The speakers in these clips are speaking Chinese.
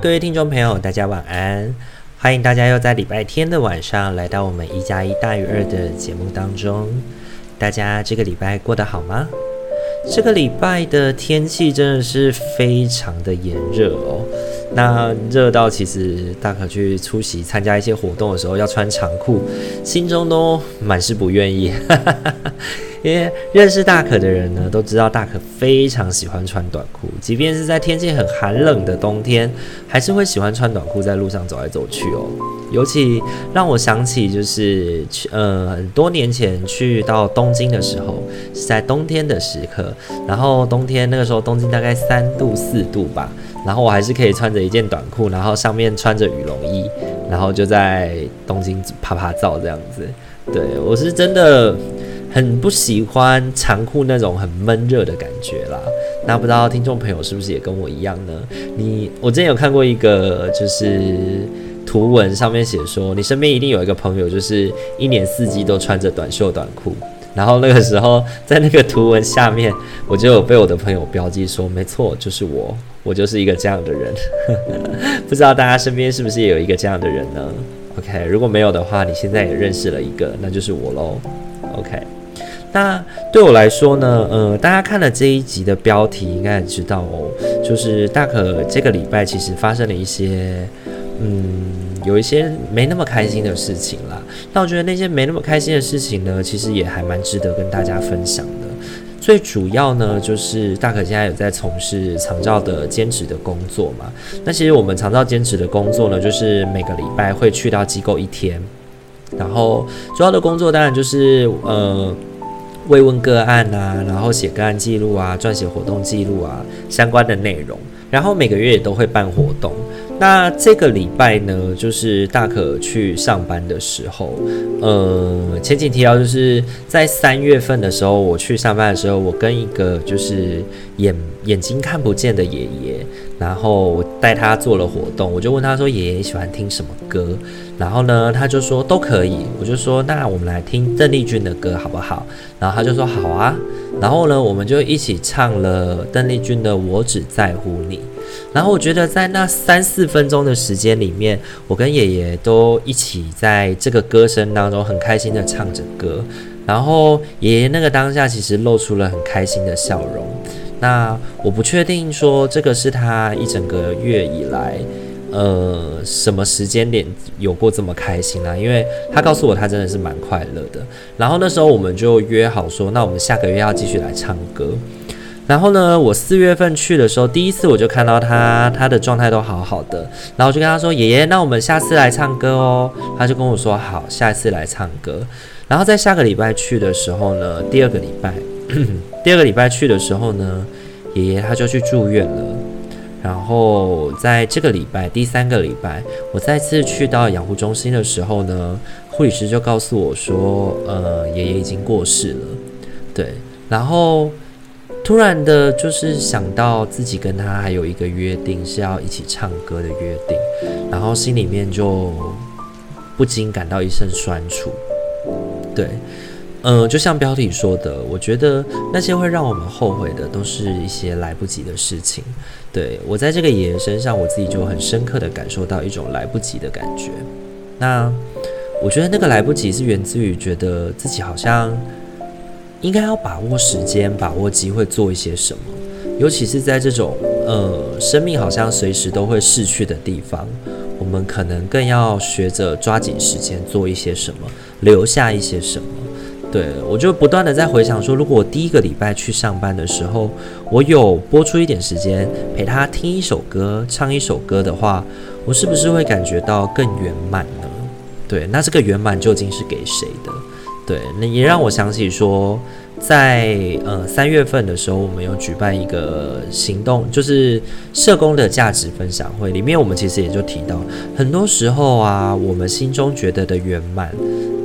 各位听众朋友，大家晚安！欢迎大家又在礼拜天的晚上来到我们一加一大于二的节目当中。大家这个礼拜过得好吗？这个礼拜的天气真的是非常的炎热哦。那热到其实大可去出席参加一些活动的时候要穿长裤，心中都满是不愿意。因为认识大可的人呢，都知道大可非常喜欢穿短裤，即便是在天气很寒冷的冬天，还是会喜欢穿短裤在路上走来走去哦。尤其让我想起就是去呃很多年前去到东京的时候，是在冬天的时刻，然后冬天那个时候东京大概三度四度吧，然后我还是可以穿着一件短裤，然后上面穿着羽绒衣，然后就在东京啪啪照这样子。对，我是真的。很不喜欢长裤那种很闷热的感觉啦。那不知道听众朋友是不是也跟我一样呢？你我之前有看过一个就是图文，上面写说你身边一定有一个朋友，就是一年四季都穿着短袖短裤。然后那个时候在那个图文下面，我就有被我的朋友标记说，没错，就是我，我就是一个这样的人。不知道大家身边是不是也有一个这样的人呢？OK，如果没有的话，你现在也认识了一个，那就是我喽。OK。那对我来说呢，呃，大家看了这一集的标题，应该也知道哦，就是大可这个礼拜其实发生了一些，嗯，有一些没那么开心的事情啦。那我觉得那些没那么开心的事情呢，其实也还蛮值得跟大家分享的。最主要呢，就是大可现在有在从事长照的兼职的工作嘛。那其实我们长照兼职的工作呢，就是每个礼拜会去到机构一天，然后主要的工作当然就是呃。慰问个案啊，然后写个案记录啊，撰写活动记录啊，相关的内容，然后每个月也都会办活动。那这个礼拜呢，就是大可去上班的时候，呃，前景提到就是在三月份的时候，我去上班的时候，我跟一个就是眼眼睛看不见的爷爷，然后我带他做了活动，我就问他说：“爷爷喜欢听什么歌？”然后呢，他就说都可以。我就说：“那我们来听邓丽君的歌好不好？”然后他就说：“好啊。”然后呢，我们就一起唱了邓丽君的《我只在乎你》。然后我觉得在那三四分钟的时间里面，我跟爷爷都一起在这个歌声当中很开心的唱着歌。然后爷爷那个当下其实露出了很开心的笑容。那我不确定说这个是他一整个月以来，呃，什么时间点有过这么开心啊？因为他告诉我他真的是蛮快乐的。然后那时候我们就约好说，那我们下个月要继续来唱歌。然后呢，我四月份去的时候，第一次我就看到他，他的状态都好好的。然后我就跟他说：“爷爷，那我们下次来唱歌哦。”他就跟我说：“好，下一次来唱歌。”然后在下个礼拜去的时候呢，第二个礼拜，第二个礼拜去的时候呢，爷爷他就去住院了。然后在这个礼拜，第三个礼拜，我再次去到养护中心的时候呢，护理师就告诉我说：“呃，爷爷已经过世了。”对，然后。突然的，就是想到自己跟他还有一个约定，是要一起唱歌的约定，然后心里面就不禁感到一阵酸楚。对，嗯、就像标题说的，我觉得那些会让我们后悔的，都是一些来不及的事情。对，我在这个爷爷身上，我自己就很深刻的感受到一种来不及的感觉。那我觉得那个来不及是源自于觉得自己好像。应该要把握时间，把握机会，做一些什么。尤其是在这种呃，生命好像随时都会逝去的地方，我们可能更要学着抓紧时间做一些什么，留下一些什么。对，我就不断的在回想说，如果我第一个礼拜去上班的时候，我有拨出一点时间陪他听一首歌，唱一首歌的话，我是不是会感觉到更圆满呢？对，那这个圆满究竟是给谁的？对，那也让我想起说，在呃三月份的时候，我们有举办一个行动，就是社工的价值分享会，里面我们其实也就提到，很多时候啊，我们心中觉得的圆满，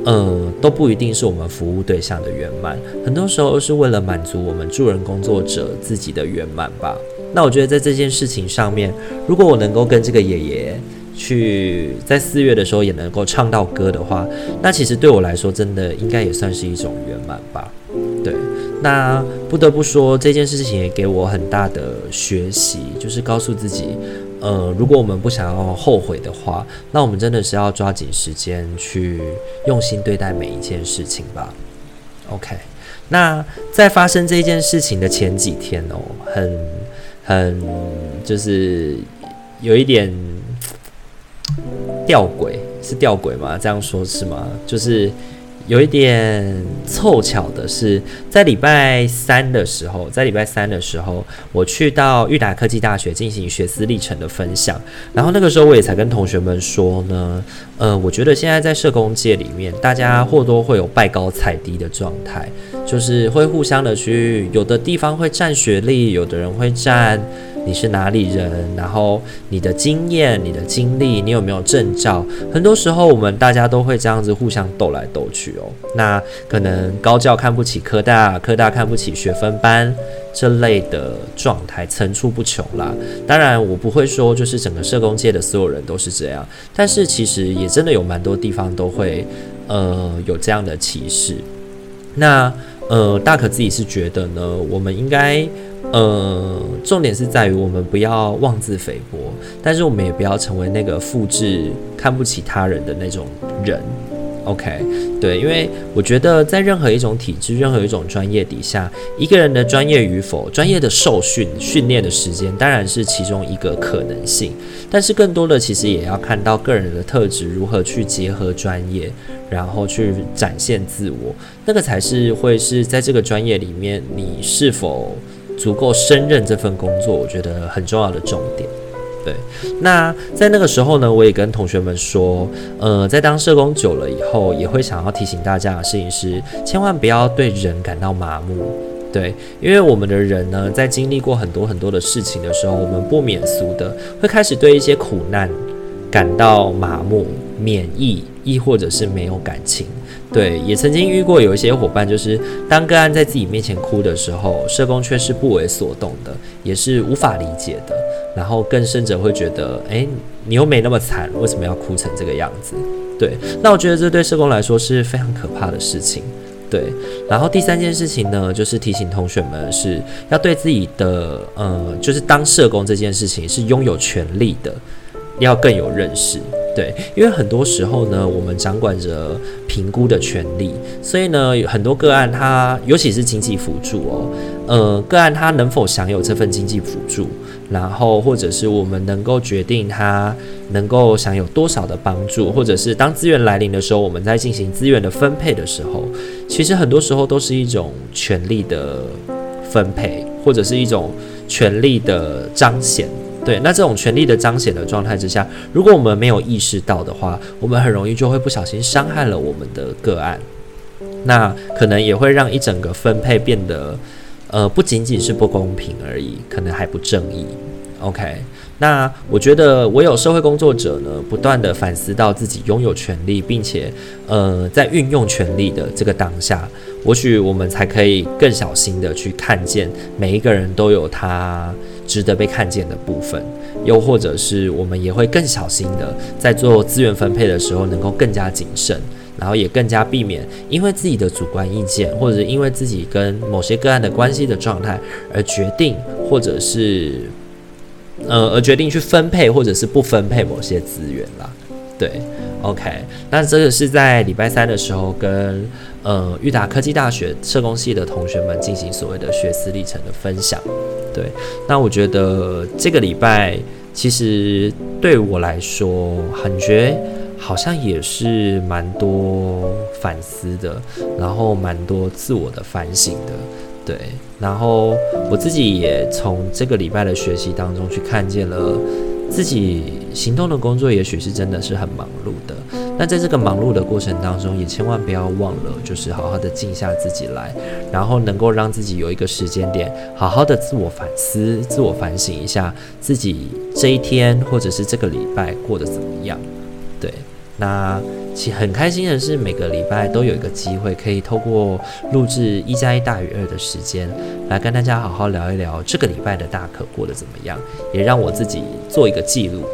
呃，都不一定是我们服务对象的圆满，很多时候是为了满足我们助人工作者自己的圆满吧。那我觉得在这件事情上面，如果我能够跟这个爷爷去在四月的时候也能够唱到歌的话，那其实对我来说，真的应该也算是一种圆满吧。对，那不得不说这件事情也给我很大的学习，就是告诉自己，呃，如果我们不想要后悔的话，那我们真的是要抓紧时间去用心对待每一件事情吧。OK，那在发生这件事情的前几天哦，很很就是有一点。吊诡是吊诡吗？这样说是吗？就是有一点凑巧的是，在礼拜三的时候，在礼拜三的时候，我去到裕达科技大学进行学思历程的分享，然后那个时候我也才跟同学们说呢，呃，我觉得现在在社工界里面，大家或多会有拜高踩低的状态，就是会互相的去，有的地方会占学历，有的人会占。你是哪里人？然后你的经验、你的经历，你有没有证照？很多时候我们大家都会这样子互相斗来斗去哦。那可能高教看不起科大，科大看不起学分班，这类的状态层出不穷啦。当然，我不会说就是整个社工界的所有人都是这样，但是其实也真的有蛮多地方都会呃有这样的歧视。那呃大可自己是觉得呢，我们应该。呃，重点是在于我们不要妄自菲薄，但是我们也不要成为那个复制看不起他人的那种人。OK，对，因为我觉得在任何一种体制、任何一种专业底下，一个人的专业与否、专业的受训、训练的时间，当然是其中一个可能性，但是更多的其实也要看到个人的特质如何去结合专业，然后去展现自我，那个才是会是在这个专业里面你是否。足够胜任这份工作，我觉得很重要的重点。对，那在那个时候呢，我也跟同学们说，呃，在当社工久了以后，也会想要提醒大家的事情是，千万不要对人感到麻木。对，因为我们的人呢，在经历过很多很多的事情的时候，我们不免俗的会开始对一些苦难感到麻木、免疫，亦或者是没有感情。对，也曾经遇过有一些伙伴，就是当个案在自己面前哭的时候，社工却是不为所动的，也是无法理解的。然后更甚者会觉得，诶，你又没那么惨，为什么要哭成这个样子？对，那我觉得这对社工来说是非常可怕的事情。对，然后第三件事情呢，就是提醒同学们是要对自己的，呃，就是当社工这件事情是拥有权利的，要更有认识。对，因为很多时候呢，我们掌管着评估的权利，所以呢，很多个案它，尤其是经济辅助哦，呃，个案它能否享有这份经济辅助，然后或者是我们能够决定它能够享有多少的帮助，或者是当资源来临的时候，我们在进行资源的分配的时候，其实很多时候都是一种权利的分配，或者是一种权利的彰显。对，那这种权力的彰显的状态之下，如果我们没有意识到的话，我们很容易就会不小心伤害了我们的个案，那可能也会让一整个分配变得，呃，不仅仅是不公平而已，可能还不正义。OK，那我觉得唯有社会工作者呢，不断地反思到自己拥有权利，并且，呃，在运用权利的这个当下，或许我们才可以更小心地去看见每一个人都有他。值得被看见的部分，又或者是我们也会更小心的在做资源分配的时候，能够更加谨慎，然后也更加避免因为自己的主观意见，或者是因为自己跟某些个案的关系的状态而决定，或者是呃而决定去分配或者是不分配某些资源啦。对，OK，那这个是在礼拜三的时候跟呃育达科技大学社工系的同学们进行所谓的学思历程的分享。对，那我觉得这个礼拜其实对我来说，感觉好像也是蛮多反思的，然后蛮多自我的反省的。对，然后我自己也从这个礼拜的学习当中去看见了自己行动的工作，也许是真的是很忙碌的。那在这个忙碌的过程当中，也千万不要忘了，就是好好的静下自己来，然后能够让自己有一个时间点，好好的自我反思、自我反省一下自己这一天或者是这个礼拜过得怎么样。对，那其很开心的是，每个礼拜都有一个机会，可以透过录制一加一大于二的时间，来跟大家好好聊一聊这个礼拜的大可过得怎么样，也让我自己做一个记录，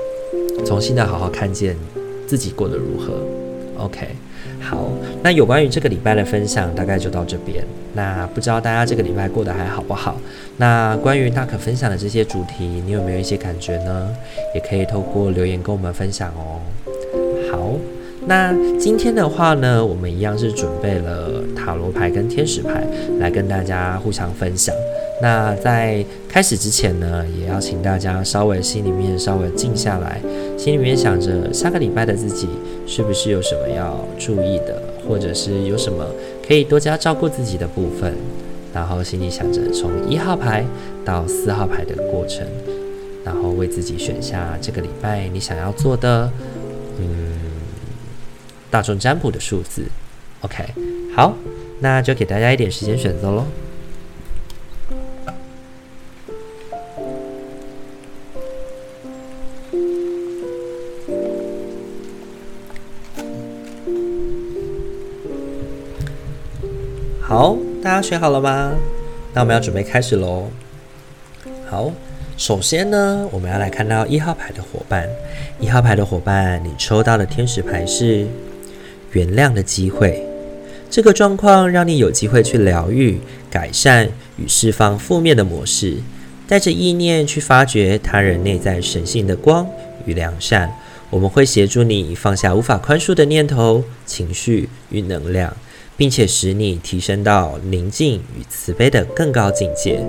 重新的好好看见自己过得如何。OK，好，那有关于这个礼拜的分享大概就到这边。那不知道大家这个礼拜过得还好不好？那关于大可分享的这些主题，你有没有一些感觉呢？也可以透过留言跟我们分享哦。好，那今天的话呢，我们一样是准备了塔罗牌跟天使牌来跟大家互相分享。那在开始之前呢，也要请大家稍微心里面稍微静下来，心里面想着下个礼拜的自己是不是有什么要注意的，或者是有什么可以多加照顾自己的部分，然后心里想着从一号牌到四号牌的过程，然后为自己选下这个礼拜你想要做的。嗯，大众占卜的数字，OK，好，那就给大家一点时间选择喽。好，大家选好了吗？那我们要准备开始喽。好。首先呢，我们要来看到一号牌的伙伴。一号牌的伙伴，你抽到的天使牌是原谅的机会。这个状况让你有机会去疗愈、改善与释放负面的模式，带着意念去发掘他人内在神性的光与良善。我们会协助你放下无法宽恕的念头、情绪与能量，并且使你提升到宁静与慈悲的更高境界。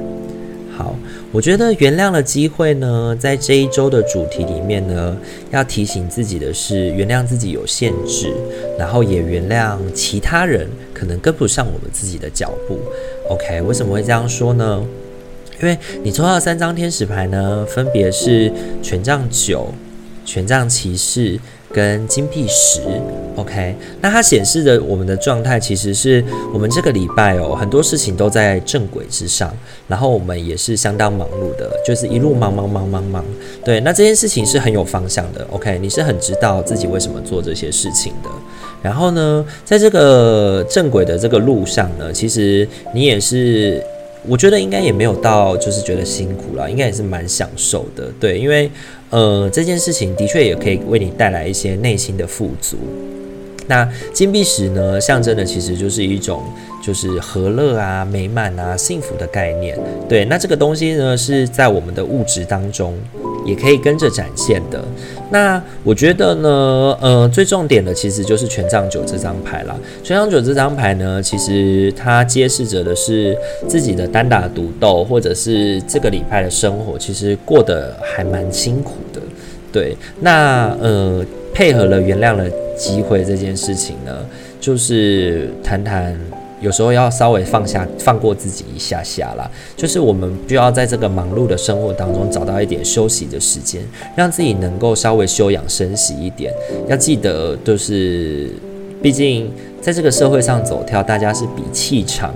好，我觉得原谅的机会呢，在这一周的主题里面呢，要提醒自己的是，原谅自己有限制，然后也原谅其他人可能跟不上我们自己的脚步。OK，为什么会这样说呢？因为你抽到三张天使牌呢，分别是权杖九、权杖骑士。跟金币十，OK，那它显示的我们的状态其实是我们这个礼拜哦，很多事情都在正轨之上，然后我们也是相当忙碌的，就是一路忙忙忙忙忙。对，那这件事情是很有方向的，OK，你是很知道自己为什么做这些事情的。然后呢，在这个正轨的这个路上呢，其实你也是。我觉得应该也没有到，就是觉得辛苦了，应该也是蛮享受的，对，因为呃这件事情的确也可以为你带来一些内心的富足。那金币石呢，象征的其实就是一种就是和乐啊、美满啊、幸福的概念，对，那这个东西呢是在我们的物质当中。也可以跟着展现的。那我觉得呢，呃，最重点的其实就是权杖九这张牌啦。权杖九这张牌呢，其实它揭示着的是自己的单打独斗，或者是这个礼拜的生活其实过得还蛮辛苦的。对，那呃，配合了原谅的机会这件事情呢，就是谈谈。有时候要稍微放下、放过自己一下下啦，就是我们需要在这个忙碌的生活当中找到一点休息的时间，让自己能够稍微休养生息一点。要记得，就是毕竟在这个社会上走跳，大家是比气场，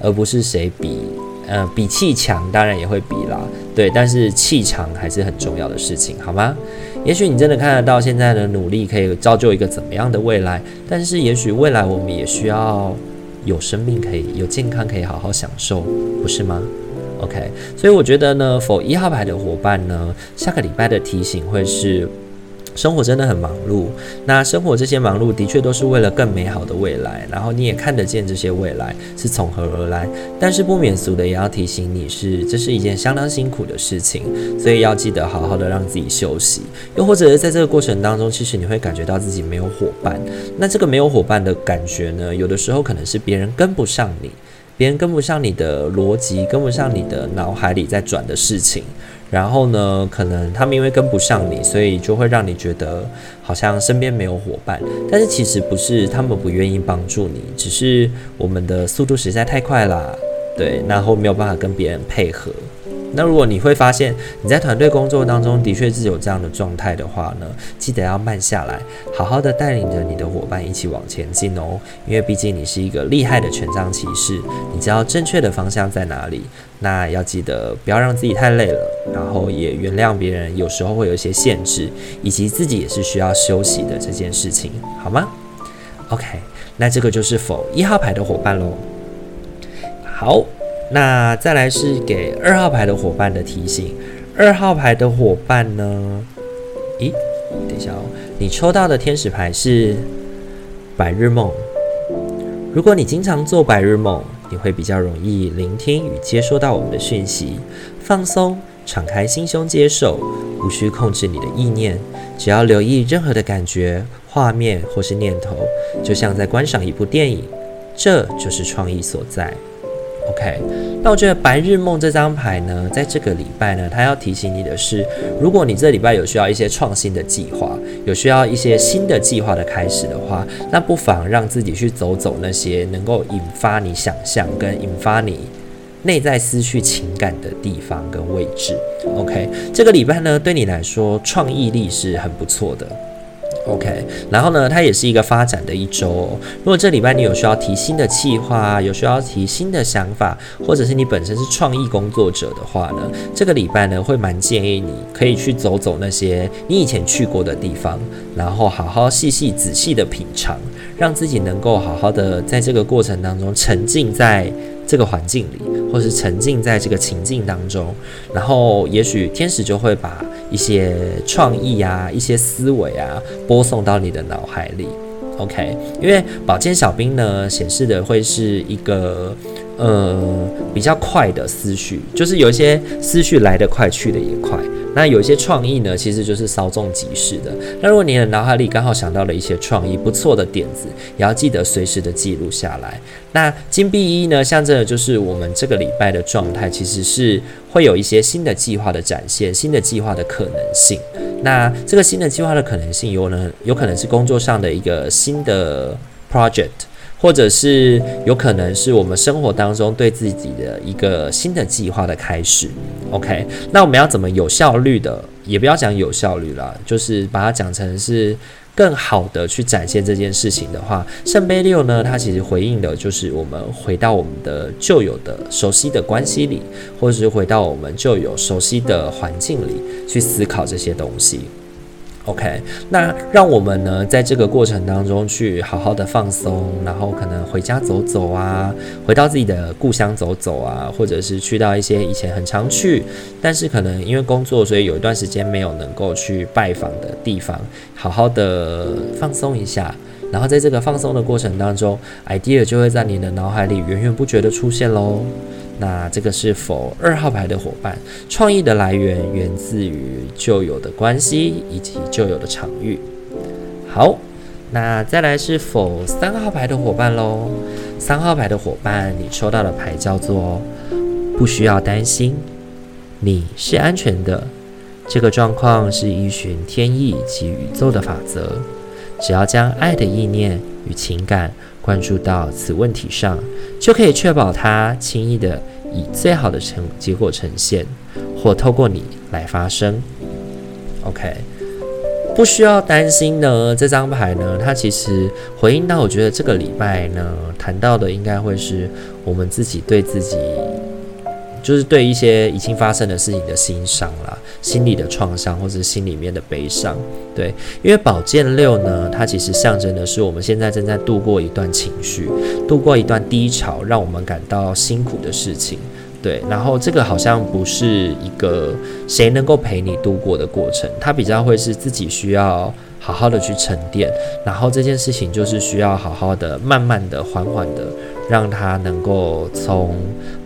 而不是谁比，呃，比气强当然也会比啦，对，但是气场还是很重要的事情，好吗？也许你真的看得到现在的努力可以造就一个怎么样的未来，但是也许未来我们也需要。有生命可以有健康可以好好享受，不是吗？OK，所以我觉得呢否一号牌的伙伴呢，下个礼拜的提醒会是。生活真的很忙碌，那生活这些忙碌的确都是为了更美好的未来，然后你也看得见这些未来是从何而来，但是不免俗的也要提醒你是，这是一件相当辛苦的事情，所以要记得好好的让自己休息，又或者是在这个过程当中，其实你会感觉到自己没有伙伴，那这个没有伙伴的感觉呢，有的时候可能是别人跟不上你，别人跟不上你的逻辑，跟不上你的脑海里在转的事情。然后呢，可能他们因为跟不上你，所以就会让你觉得好像身边没有伙伴。但是其实不是他们不愿意帮助你，只是我们的速度实在太快啦。对，然后没有办法跟别人配合。那如果你会发现你在团队工作当中的确是有这样的状态的话呢，记得要慢下来，好好的带领着你的伙伴一起往前进哦。因为毕竟你是一个厉害的权杖骑士，你知道正确的方向在哪里。那要记得不要让自己太累了，然后也原谅别人有时候会有一些限制，以及自己也是需要休息的这件事情，好吗？OK，那这个就是否一号牌的伙伴喽。好。那再来是给二号牌的伙伴的提醒。二号牌的伙伴呢？咦，等一下哦，你抽到的天使牌是白日梦。如果你经常做白日梦，你会比较容易聆听与接收到我们的讯息，放松，敞开心胸接受，无需控制你的意念，只要留意任何的感觉、画面或是念头，就像在观赏一部电影，这就是创意所在。OK，那我觉得白日梦这张牌呢，在这个礼拜呢，它要提醒你的是，如果你这礼拜有需要一些创新的计划，有需要一些新的计划的开始的话，那不妨让自己去走走那些能够引发你想象跟引发你内在思绪情感的地方跟位置。OK，这个礼拜呢，对你来说创意力是很不错的。OK，然后呢，它也是一个发展的一周哦。如果这礼拜你有需要提新的计划，有需要提新的想法，或者是你本身是创意工作者的话呢，这个礼拜呢，会蛮建议你可以去走走那些你以前去过的地方，然后好好细细仔细的品尝，让自己能够好好的在这个过程当中沉浸在这个环境里，或是沉浸在这个情境当中，然后也许天使就会把一些创意啊、一些思维啊播送到你的脑海里。OK，因为宝剑小兵呢显示的会是一个呃比较快的思绪，就是有一些思绪来得快，去得也快。那有一些创意呢，其实就是稍纵即逝的。那如果你的脑海里刚好想到了一些创意不错的点子，也要记得随时的记录下来。那金币一呢，象征的就是我们这个礼拜的状态，其实是会有一些新的计划的展现，新的计划的可能性。那这个新的计划的可能性，有呢，有可能是工作上的一个新的 project。或者是有可能是我们生活当中对自己的一个新的计划的开始，OK？那我们要怎么有效率的，也不要讲有效率啦，就是把它讲成是更好的去展现这件事情的话，圣杯六呢，它其实回应的就是我们回到我们的旧有的熟悉的关系里，或者是回到我们旧有熟悉的环境里去思考这些东西。OK，那让我们呢，在这个过程当中去好好的放松，然后可能回家走走啊，回到自己的故乡走走啊，或者是去到一些以前很常去，但是可能因为工作，所以有一段时间没有能够去拜访的地方，好好的放松一下，然后在这个放松的过程当中，idea 就会在你的脑海里源源不绝的出现喽。那这个是否二号牌的伙伴，创意的来源源自于旧有的关系以及旧有的场域。好，那再来是否三号牌的伙伴喽？三号牌的伙伴，你抽到的牌叫做不需要担心，你是安全的。这个状况是依循天意及宇宙的法则，只要将爱的意念与情感。关注到此问题上，就可以确保它轻易的以最好的成结果呈现，或透过你来发生。OK，不需要担心呢。这张牌呢，它其实回应到，我觉得这个礼拜呢，谈到的应该会是我们自己对自己。就是对一些已经发生的事情的欣赏啦，心理的创伤或者是心里面的悲伤，对，因为宝剑六呢，它其实象征的是我们现在正在度过一段情绪，度过一段低潮，让我们感到辛苦的事情，对，然后这个好像不是一个谁能够陪你度过的过程，它比较会是自己需要好好的去沉淀，然后这件事情就是需要好好的、慢慢的、缓缓的，让它能够从。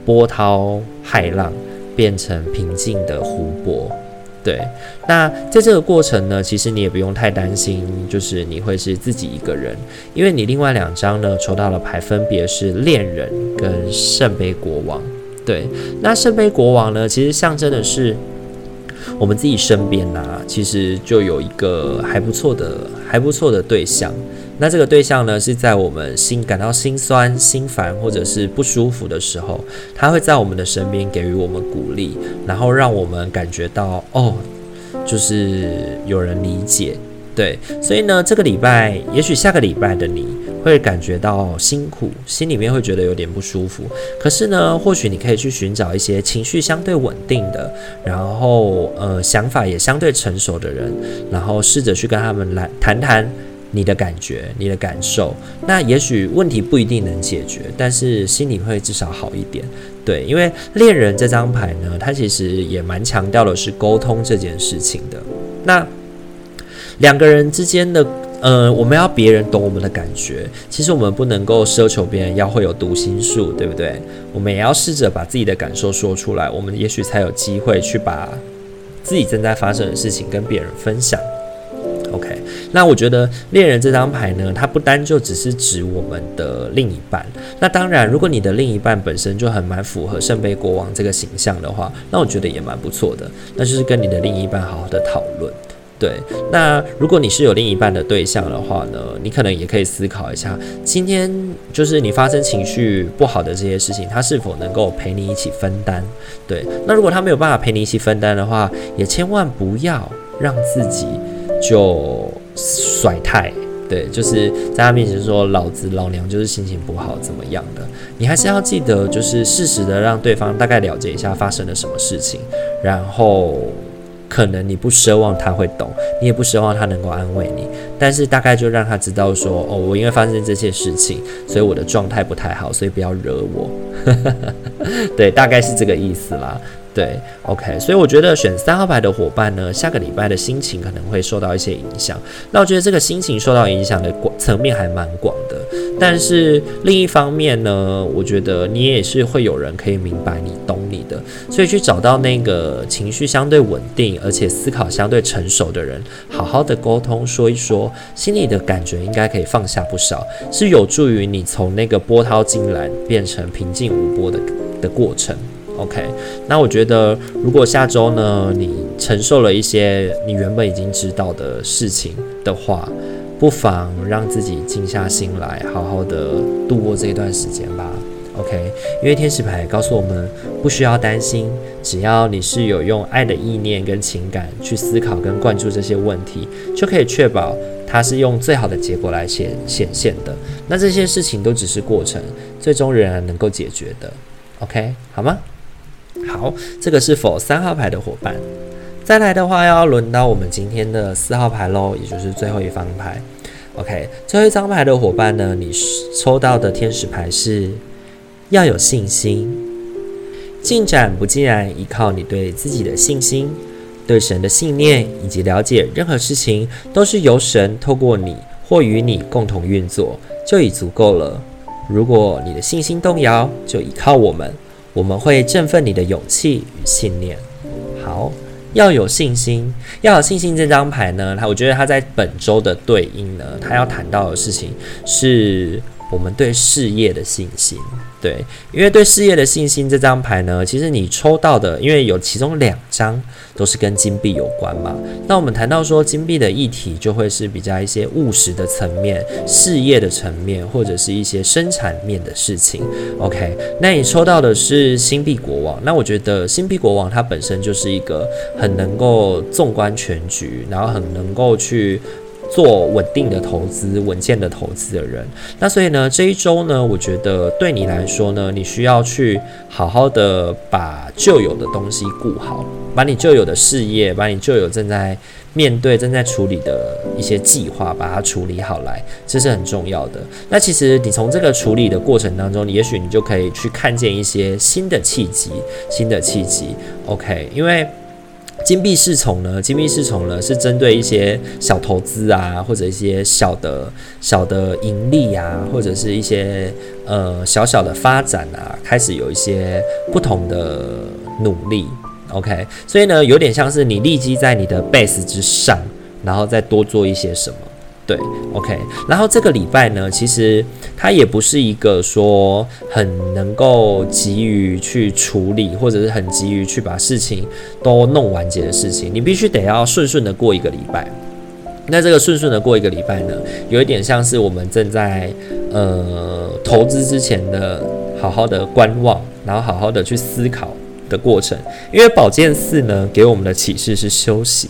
波涛骇浪变成平静的湖泊，对。那在这个过程呢，其实你也不用太担心，就是你会是自己一个人，因为你另外两张呢抽到的牌分别是恋人跟圣杯国王，对。那圣杯国王呢，其实象征的是。我们自己身边呐、其实就有一个还不错的、还不错的对象。那这个对象呢，是在我们心感到心酸、心烦或者是不舒服的时候，他会在我们的身边给予我们鼓励，然后让我们感觉到哦，就是有人理解。对，所以呢，这个礼拜，也许下个礼拜的你会感觉到辛苦，心里面会觉得有点不舒服。可是呢，或许你可以去寻找一些情绪相对稳定的，然后呃，想法也相对成熟的人，然后试着去跟他们来谈谈你的感觉、你的感受。那也许问题不一定能解决，但是心里会至少好一点。对，因为恋人这张牌呢，它其实也蛮强调的是沟通这件事情的。那两个人之间的，呃，我们要别人懂我们的感觉。其实我们不能够奢求别人要会有读心术，对不对？我们也要试着把自己的感受说出来，我们也许才有机会去把自己正在发生的事情跟别人分享。OK，那我觉得恋人这张牌呢，它不单就只是指我们的另一半。那当然，如果你的另一半本身就很蛮符合圣杯国王这个形象的话，那我觉得也蛮不错的。那就是跟你的另一半好好的讨论。对，那如果你是有另一半的对象的话呢，你可能也可以思考一下，今天就是你发生情绪不好的这些事情，他是否能够陪你一起分担？对，那如果他没有办法陪你一起分担的话，也千万不要让自己就甩态，对，就是在他面前说老子老娘就是心情不好怎么样的，你还是要记得，就是适时的让对方大概了解一下发生了什么事情，然后。可能你不奢望他会懂，你也不奢望他能够安慰你，但是大概就让他知道说，哦，我因为发生这些事情，所以我的状态不太好，所以不要惹我。对，大概是这个意思啦。对，OK，所以我觉得选三号牌的伙伴呢，下个礼拜的心情可能会受到一些影响。那我觉得这个心情受到影响的广层面还蛮广的。但是另一方面呢，我觉得你也是会有人可以明白你、懂你的，所以去找到那个情绪相对稳定而且思考相对成熟的人，好好的沟通说一说，心里的感觉应该可以放下不少，是有助于你从那个波涛惊澜变成平静无波的的过程。OK，那我觉得，如果下周呢，你承受了一些你原本已经知道的事情的话，不妨让自己静下心来，好好的度过这一段时间吧。OK，因为天使牌告诉我们，不需要担心，只要你是有用爱的意念跟情感去思考跟关注这些问题，就可以确保它是用最好的结果来显显现的。那这些事情都只是过程，最终仍然能够解决的。OK，好吗？好，这个是否三号牌的伙伴？再来的话，要轮到我们今天的四号牌喽，也就是最后一张牌。OK，最后一张牌的伙伴呢，你抽到的天使牌是要有信心，进展不尽然依靠你对自己的信心、对神的信念以及了解，任何事情都是由神透过你或与你共同运作，就已足够了。如果你的信心动摇，就依靠我们。我们会振奋你的勇气与信念。好，要有信心，要有信心。这张牌呢，它我觉得它在本周的对应呢，它要谈到的事情是我们对事业的信心。对，因为对事业的信心这张牌呢，其实你抽到的，因为有其中两张都是跟金币有关嘛。那我们谈到说金币的议题，就会是比较一些务实的层面、事业的层面，或者是一些生产面的事情。OK，那你抽到的是星币国王，那我觉得星币国王它本身就是一个很能够纵观全局，然后很能够去。做稳定的投资、稳健的投资的人，那所以呢，这一周呢，我觉得对你来说呢，你需要去好好的把旧有的东西顾好，把你旧有的事业，把你旧有正在面对、正在处理的一些计划，把它处理好来，这是很重要的。那其实你从这个处理的过程当中，也许你就可以去看见一些新的契机、新的契机。OK，因为。金币侍从呢？金币侍从呢，是针对一些小投资啊，或者一些小的、小的盈利啊，或者是一些呃小小的发展啊，开始有一些不同的努力。OK，所以呢，有点像是你立基在你的 base 之上，然后再多做一些什么。对，OK。然后这个礼拜呢，其实它也不是一个说很能够急于去处理，或者是很急于去把事情都弄完结的事情。你必须得要顺顺的过一个礼拜。那这个顺顺的过一个礼拜呢，有一点像是我们正在呃投资之前的好好的观望，然后好好的去思考的过程。因为宝剑四呢，给我们的启示是休息。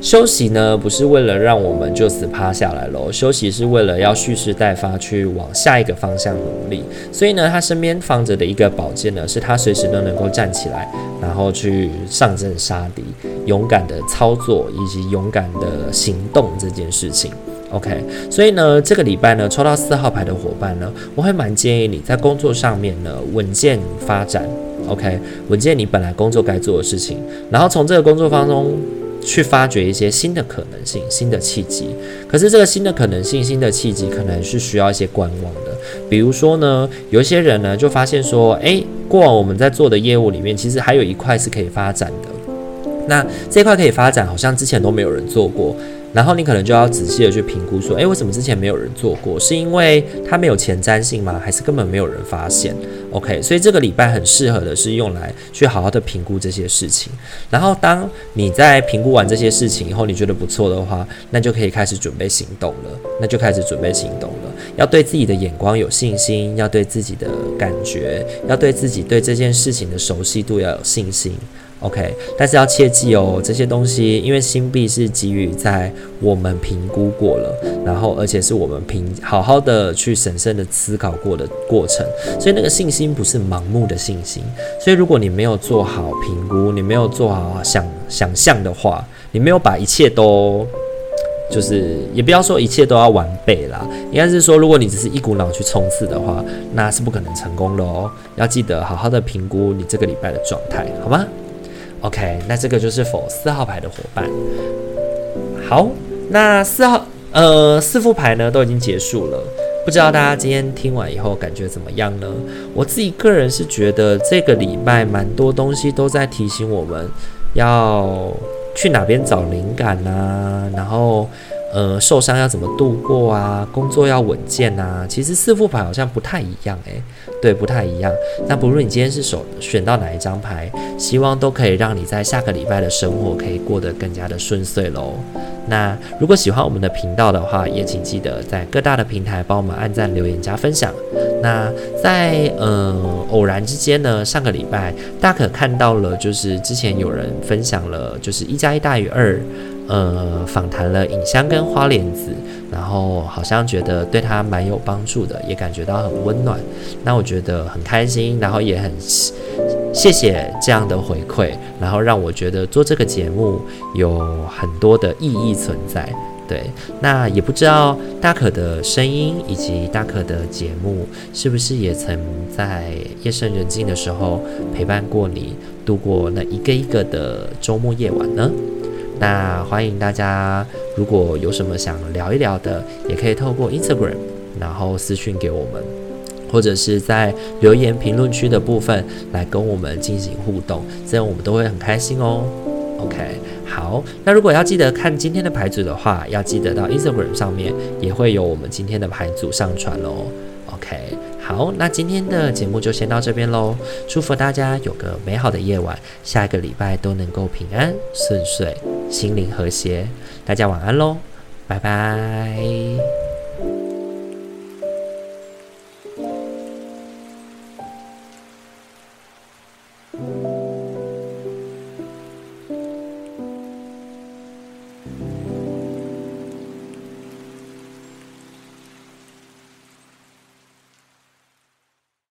休息呢，不是为了让我们就此趴下来喽，休息是为了要蓄势待发，去往下一个方向努力。所以呢，他身边放着的一个宝剑呢，是他随时都能够站起来，然后去上阵杀敌，勇敢的操作以及勇敢的行动这件事情。OK，所以呢，这个礼拜呢，抽到四号牌的伙伴呢，我会蛮建议你在工作上面呢，稳健发展。OK，稳健你本来工作该做的事情，然后从这个工作当中。去发掘一些新的可能性、新的契机。可是这个新的可能性、新的契机，可能是需要一些观望的。比如说呢，有一些人呢就发现说，诶，过往我们在做的业务里面，其实还有一块是可以发展的。那这块可以发展，好像之前都没有人做过。然后你可能就要仔细的去评估，说，诶，为什么之前没有人做过？是因为它没有前瞻性吗？还是根本没有人发现？OK，所以这个礼拜很适合的是用来去好好的评估这些事情。然后当你在评估完这些事情以后，你觉得不错的话，那就可以开始准备行动了。那就开始准备行动了。要对自己的眼光有信心，要对自己的感觉，要对自己对这件事情的熟悉度要有信心。OK，但是要切记哦，这些东西因为星币是给予在我们评估过了，然后而且是我们评好好的去审慎的思考过的过程，所以那个信心不是盲目的信心。所以如果你没有做好评估，你没有做好想想象的话，你没有把一切都就是也不要说一切都要完备啦，应该是说如果你只是一股脑去冲刺的话，那是不可能成功的哦。要记得好好的评估你这个礼拜的状态，好吗？OK，那这个就是否四号牌的伙伴。好，那四号呃四副牌呢都已经结束了，不知道大家今天听完以后感觉怎么样呢？我自己个人是觉得这个礼拜蛮多东西都在提醒我们要去哪边找灵感啊，然后呃受伤要怎么度过啊，工作要稳健啊。其实四副牌好像不太一样诶。对，不太一样。那不论你今天是手选到哪一张牌，希望都可以让你在下个礼拜的生活可以过得更加的顺遂喽。那如果喜欢我们的频道的话，也请记得在各大的平台帮我们按赞、留言、加分享。那在呃偶然之间呢，上个礼拜大可看到了，就是之前有人分享了，就是一加一大于二，呃，访谈了影香跟花莲子。然后好像觉得对他蛮有帮助的，也感觉到很温暖。那我觉得很开心，然后也很谢谢这样的回馈，然后让我觉得做这个节目有很多的意义存在。对，那也不知道大可的声音以及大可的节目，是不是也曾在夜深人静的时候陪伴过你度过那一个一个的周末夜晚呢？那欢迎大家，如果有什么想聊一聊的，也可以透过 Instagram，然后私讯给我们，或者是在留言评论区的部分来跟我们进行互动，这样我们都会很开心哦。OK，好，那如果要记得看今天的牌组的话，要记得到 Instagram 上面也会有我们今天的牌组上传哦。OK。好，那今天的节目就先到这边喽。祝福大家有个美好的夜晚，下一个礼拜都能够平安顺遂，心灵和谐。大家晚安喽，拜拜。